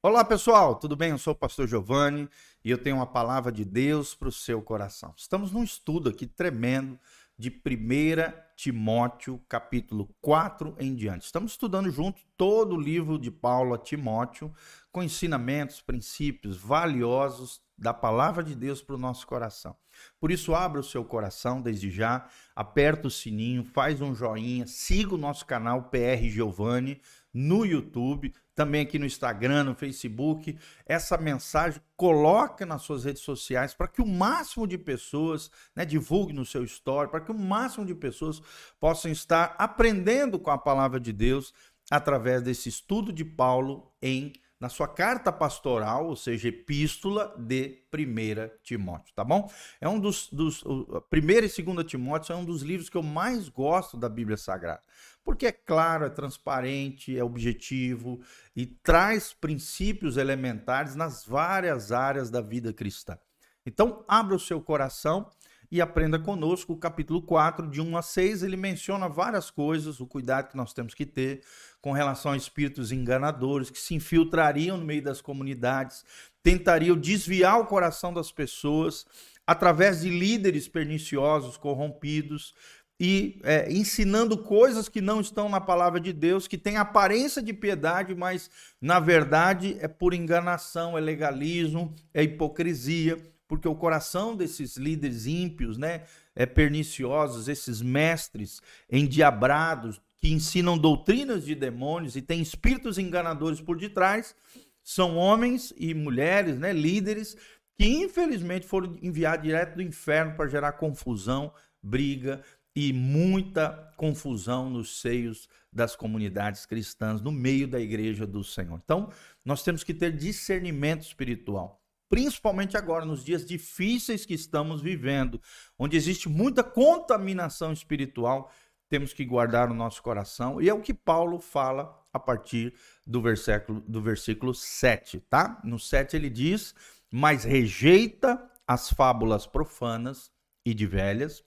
Olá pessoal, tudo bem? Eu sou o pastor Giovanni e eu tenho uma palavra de Deus para o seu coração. Estamos num estudo aqui tremendo de 1 Timóteo, capítulo 4 em diante. Estamos estudando junto todo o livro de Paulo a Timóteo, com ensinamentos, princípios valiosos da palavra de Deus para o nosso coração. Por isso, abra o seu coração desde já, aperta o sininho, faz um joinha, siga o nosso canal PR Giovanni no YouTube, também aqui no Instagram, no Facebook, essa mensagem, coloque nas suas redes sociais para que o máximo de pessoas, né, divulgue no seu story, para que o máximo de pessoas possam estar aprendendo com a palavra de Deus através desse estudo de Paulo em na sua carta pastoral, ou seja, epístola de 1 Timóteo, tá bom? É um dos, dos o, 1 e 2 Timóteo é um dos livros que eu mais gosto da Bíblia Sagrada, porque é claro, é transparente, é objetivo e traz princípios elementares nas várias áreas da vida cristã. Então, abra o seu coração e aprenda conosco o capítulo 4, de 1 a 6. Ele menciona várias coisas, o cuidado que nós temos que ter com relação a espíritos enganadores que se infiltrariam no meio das comunidades, tentariam desviar o coração das pessoas através de líderes perniciosos, corrompidos, e é, ensinando coisas que não estão na palavra de Deus, que tem aparência de piedade, mas na verdade é por enganação, é legalismo, é hipocrisia porque o coração desses líderes ímpios, né, é perniciosos, esses mestres endiabrados que ensinam doutrinas de demônios e têm espíritos enganadores por detrás, são homens e mulheres, né, líderes que infelizmente foram enviados direto do inferno para gerar confusão, briga e muita confusão nos seios das comunidades cristãs, no meio da igreja do Senhor. Então, nós temos que ter discernimento espiritual principalmente agora, nos dias difíceis que estamos vivendo, onde existe muita contaminação espiritual, temos que guardar o nosso coração, e é o que Paulo fala a partir do versículo, do versículo 7, tá? No 7 ele diz: Mas rejeita as fábulas profanas e de velhas,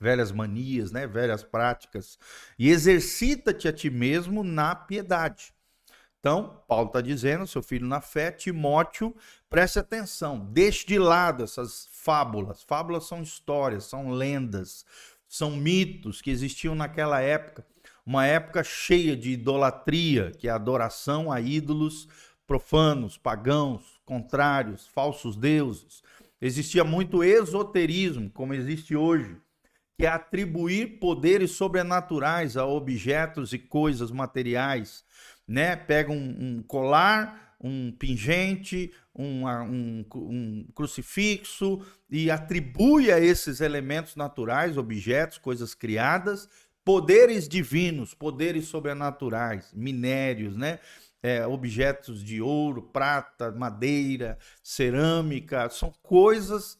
velhas manias, né, velhas práticas, e exercita-te a ti mesmo na piedade. Então, Paulo está dizendo, seu filho na fé, Timóteo, preste atenção, deixe de lado essas fábulas. Fábulas são histórias, são lendas, são mitos que existiam naquela época, uma época cheia de idolatria, que é a adoração a ídolos profanos, pagãos, contrários, falsos deuses. Existia muito esoterismo, como existe hoje, que é atribuir poderes sobrenaturais a objetos e coisas materiais né? Pega um, um colar, um pingente, um, um, um, crucifixo e atribui a esses elementos naturais, objetos, coisas criadas, poderes divinos, poderes sobrenaturais, minérios, né? É, objetos de ouro, prata, madeira, cerâmica, são coisas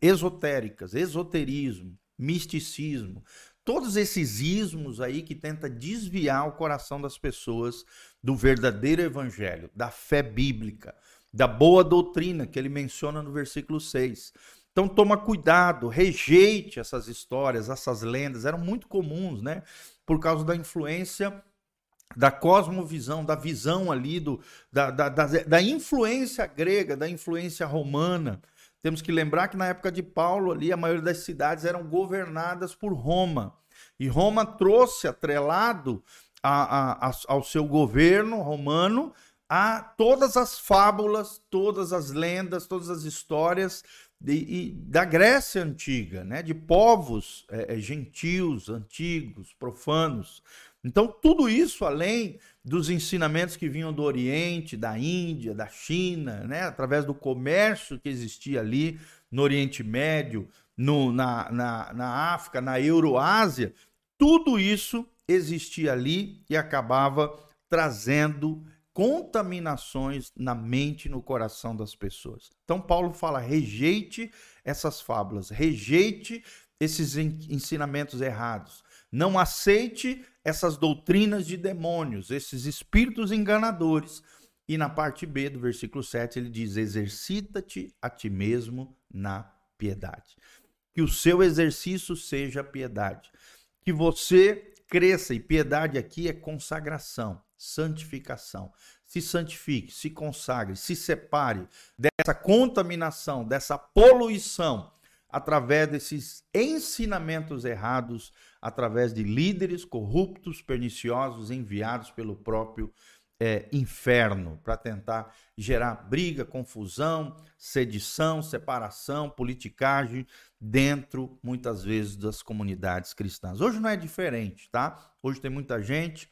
esotéricas, esoterismo, misticismo, todos esses ismos aí que tenta desviar o coração das pessoas do verdadeiro evangelho, da fé bíblica, da boa doutrina que ele menciona no versículo 6. Então toma cuidado, rejeite essas histórias, essas lendas, eram muito comuns, né? Por causa da influência da cosmovisão, da visão ali, do, da, da, da, da influência grega, da influência romana. Temos que lembrar que na época de Paulo ali, a maioria das cidades eram governadas por Roma. E Roma trouxe atrelado a, a, a, ao seu governo romano a todas as fábulas, todas as lendas, todas as histórias de, da Grécia antiga, né? de povos é, gentios, antigos, profanos. Então, tudo isso, além dos ensinamentos que vinham do Oriente, da Índia, da China, né? através do comércio que existia ali no Oriente Médio, no, na, na, na África, na Euroásia, tudo isso existia ali e acabava trazendo contaminações na mente e no coração das pessoas. Então Paulo fala: rejeite essas fábulas, rejeite esses ensinamentos errados. Não aceite essas doutrinas de demônios, esses espíritos enganadores. E na parte B do versículo 7 ele diz: exercita-te a ti mesmo na piedade. Que o seu exercício seja piedade. Que você cresça, e piedade aqui é consagração, santificação. Se santifique, se consagre, se separe dessa contaminação, dessa poluição, através desses ensinamentos errados, através de líderes corruptos, perniciosos, enviados pelo próprio é, inferno para tentar gerar briga, confusão, sedição, separação, politicagem dentro, muitas vezes, das comunidades cristãs. Hoje não é diferente, tá? Hoje tem muita gente,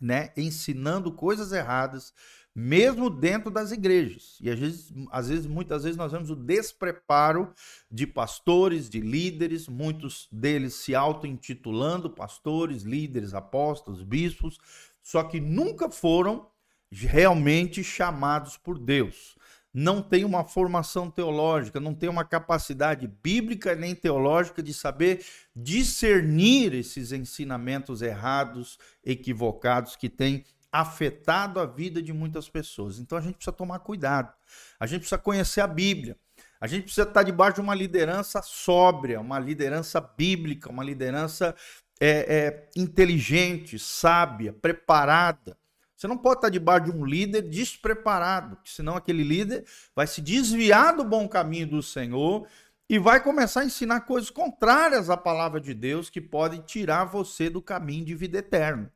né, ensinando coisas erradas, mesmo dentro das igrejas. E às vezes, às vezes, muitas vezes nós vemos o despreparo de pastores, de líderes, muitos deles se auto-intitulando pastores, líderes, apóstolos, bispos, só que nunca foram realmente chamados por Deus. Não tem uma formação teológica, não tem uma capacidade bíblica nem teológica de saber discernir esses ensinamentos errados, equivocados que têm afetado a vida de muitas pessoas. Então a gente precisa tomar cuidado. A gente precisa conhecer a Bíblia. A gente precisa estar debaixo de uma liderança sóbria, uma liderança bíblica, uma liderança é, é, inteligente, sábia, preparada. Você não pode estar debaixo de um líder despreparado, senão aquele líder vai se desviar do bom caminho do Senhor e vai começar a ensinar coisas contrárias à palavra de Deus que podem tirar você do caminho de vida eterna.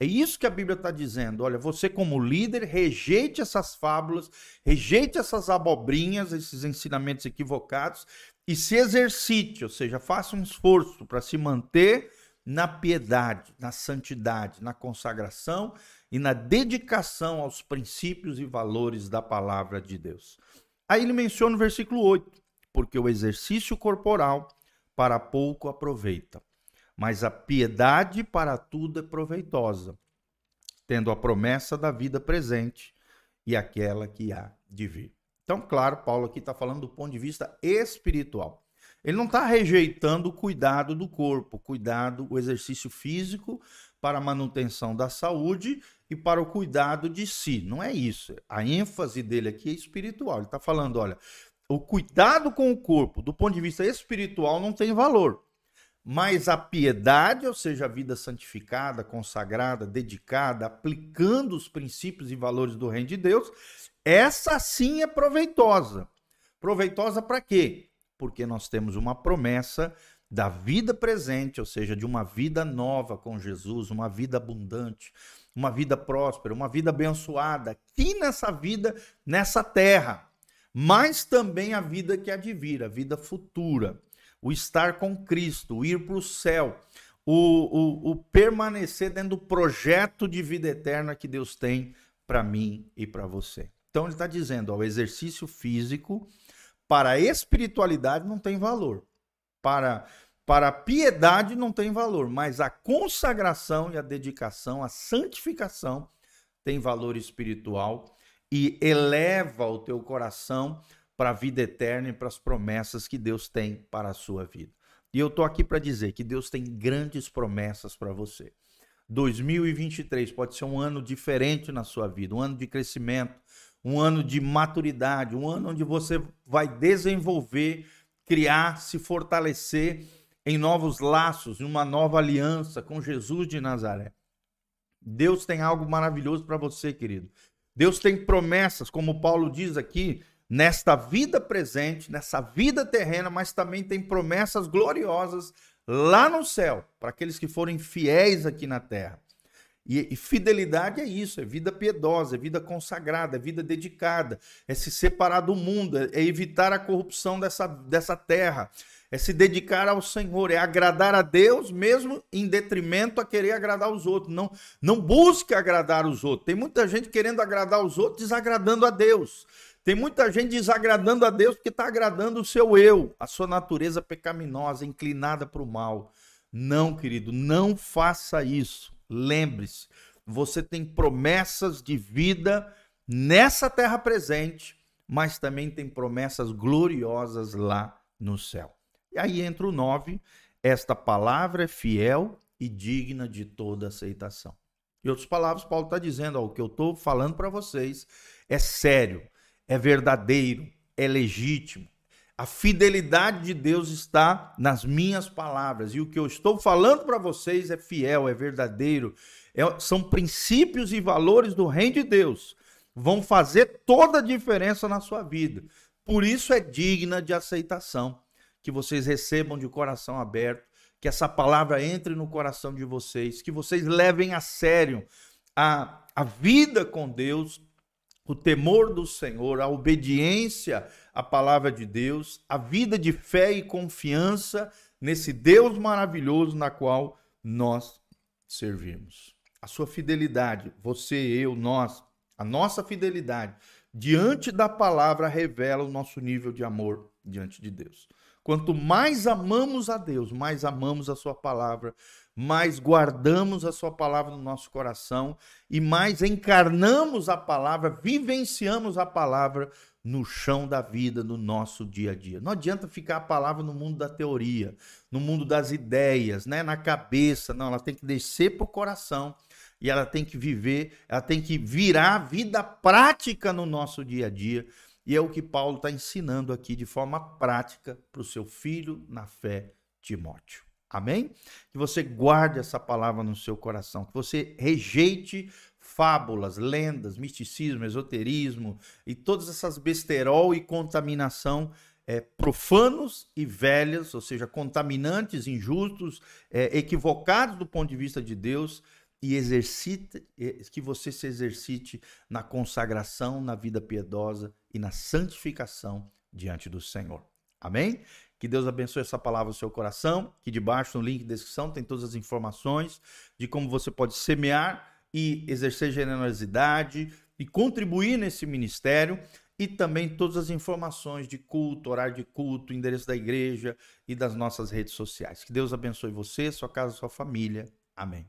É isso que a Bíblia está dizendo. Olha, você, como líder, rejeite essas fábulas, rejeite essas abobrinhas, esses ensinamentos equivocados e se exercite, ou seja, faça um esforço para se manter na piedade, na santidade, na consagração e na dedicação aos princípios e valores da palavra de Deus. Aí ele menciona no versículo 8: porque o exercício corporal para pouco aproveita, mas a piedade para tudo é proveitosa, tendo a promessa da vida presente e aquela que há de vir. Então, claro, Paulo aqui está falando do ponto de vista espiritual. Ele não está rejeitando o cuidado do corpo, cuidado, o exercício físico para a manutenção da saúde e para o cuidado de si. Não é isso. A ênfase dele aqui é espiritual. Ele está falando, olha, o cuidado com o corpo, do ponto de vista espiritual, não tem valor. Mas a piedade, ou seja, a vida santificada, consagrada, dedicada, aplicando os princípios e valores do reino de Deus, essa sim é proveitosa. Proveitosa para quê? porque nós temos uma promessa da vida presente, ou seja, de uma vida nova com Jesus, uma vida abundante, uma vida próspera, uma vida abençoada, aqui nessa vida, nessa terra, mas também a vida que vir, a vida futura, o estar com Cristo, o ir para o céu, o, o, permanecer dentro do projeto de vida eterna que Deus tem para mim e para você. Então ele está dizendo, ó, o exercício físico para a espiritualidade não tem valor. Para, para a piedade não tem valor. Mas a consagração e a dedicação, a santificação tem valor espiritual e eleva o teu coração para a vida eterna e para as promessas que Deus tem para a sua vida. E eu estou aqui para dizer que Deus tem grandes promessas para você. 2023 pode ser um ano diferente na sua vida, um ano de crescimento, um ano de maturidade, um ano onde você vai desenvolver, criar, se fortalecer em novos laços, em uma nova aliança com Jesus de Nazaré. Deus tem algo maravilhoso para você, querido. Deus tem promessas, como Paulo diz aqui, nesta vida presente, nessa vida terrena, mas também tem promessas gloriosas lá no céu, para aqueles que forem fiéis aqui na terra. E, e, fidelidade é isso, é vida piedosa, é vida consagrada, é vida dedicada, é se separar do mundo, é, é evitar a corrupção dessa, dessa terra, é se dedicar ao Senhor, é agradar a Deus, mesmo em detrimento a querer agradar os outros. Não, não busque agradar os outros. Tem muita gente querendo agradar os outros, desagradando a Deus. Tem muita gente desagradando a Deus porque está agradando o seu eu, a sua natureza pecaminosa, inclinada para o mal. Não, querido, não faça isso. Lembre-se, você tem promessas de vida nessa terra presente, mas também tem promessas gloriosas lá no céu. E aí entra o 9, esta palavra é fiel e digna de toda aceitação. Em outras palavras, Paulo está dizendo: ó, o que eu estou falando para vocês é sério, é verdadeiro, é legítimo. A fidelidade de Deus está nas minhas palavras. E o que eu estou falando para vocês é fiel, é verdadeiro, É, são princípios e valores do reino de Deus. Vão fazer toda a diferença na sua vida. Por isso é digna de aceitação. Que vocês recebam de coração aberto, que essa palavra entre no coração de vocês, que vocês levem a sério a, a vida com Deus, o temor do Senhor, a obediência à palavra de Deus, a vida de fé e confiança nesse Deus maravilhoso na qual nós servimos. A sua fidelidade, você, eu, nós, a nossa fidelidade diante da palavra revela o nosso nível de amor diante de Deus. Quanto mais amamos a Deus, mais amamos a Sua palavra, mais guardamos a Sua palavra no nosso coração e mais encarnamos a palavra, vivenciamos a palavra no chão da vida, no nosso dia a dia. Não adianta ficar a palavra no mundo da teoria, no mundo das ideias, né, na cabeça. Não, ela tem que descer para o coração e ela tem que viver, ela tem que virar vida prática no nosso dia a dia. E é o que Paulo está ensinando aqui de forma prática para o seu filho na fé, Timóteo. Amém? Que você guarde essa palavra no seu coração, que você rejeite fábulas, lendas, misticismo, esoterismo e todas essas besterol e contaminação é, profanos e velhas, ou seja, contaminantes, injustos, é, equivocados do ponto de vista de Deus, e exercite, que você se exercite na consagração, na vida piedosa e na santificação diante do Senhor. Amém? Que Deus abençoe essa palavra no seu coração. Que debaixo no link de descrição tem todas as informações de como você pode semear e exercer generosidade e contribuir nesse ministério e também todas as informações de culto, horário de culto, endereço da igreja e das nossas redes sociais. Que Deus abençoe você, sua casa, sua família. Amém.